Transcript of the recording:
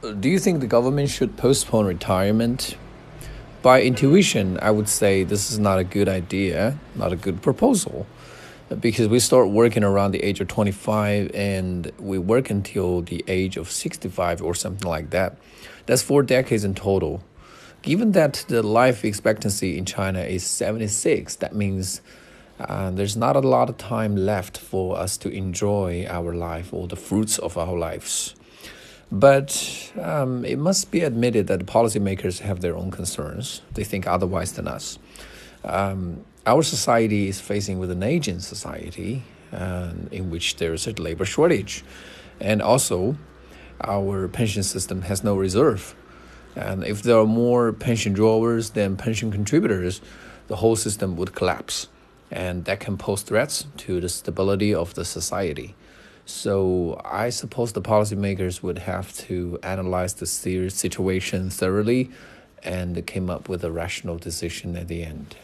do you think the government should postpone retirement? By intuition, I would say this is not a good idea, not a good proposal, because we start working around the age of 25 and we work until the age of 65 or something like that. That's four decades in total. Given that the life expectancy in China is 76, that means uh, there's not a lot of time left for us to enjoy our life or the fruits of our lives. But um, it must be admitted that policymakers have their own concerns. They think otherwise than us. Um, our society is facing with an aging society uh, in which there is a labor shortage. And also, our pension system has no reserve. And if there are more pension drawers than pension contributors, the whole system would collapse. And that can pose threats to the stability of the society. So I suppose the policymakers would have to analyze the situation thoroughly and came up with a rational decision at the end.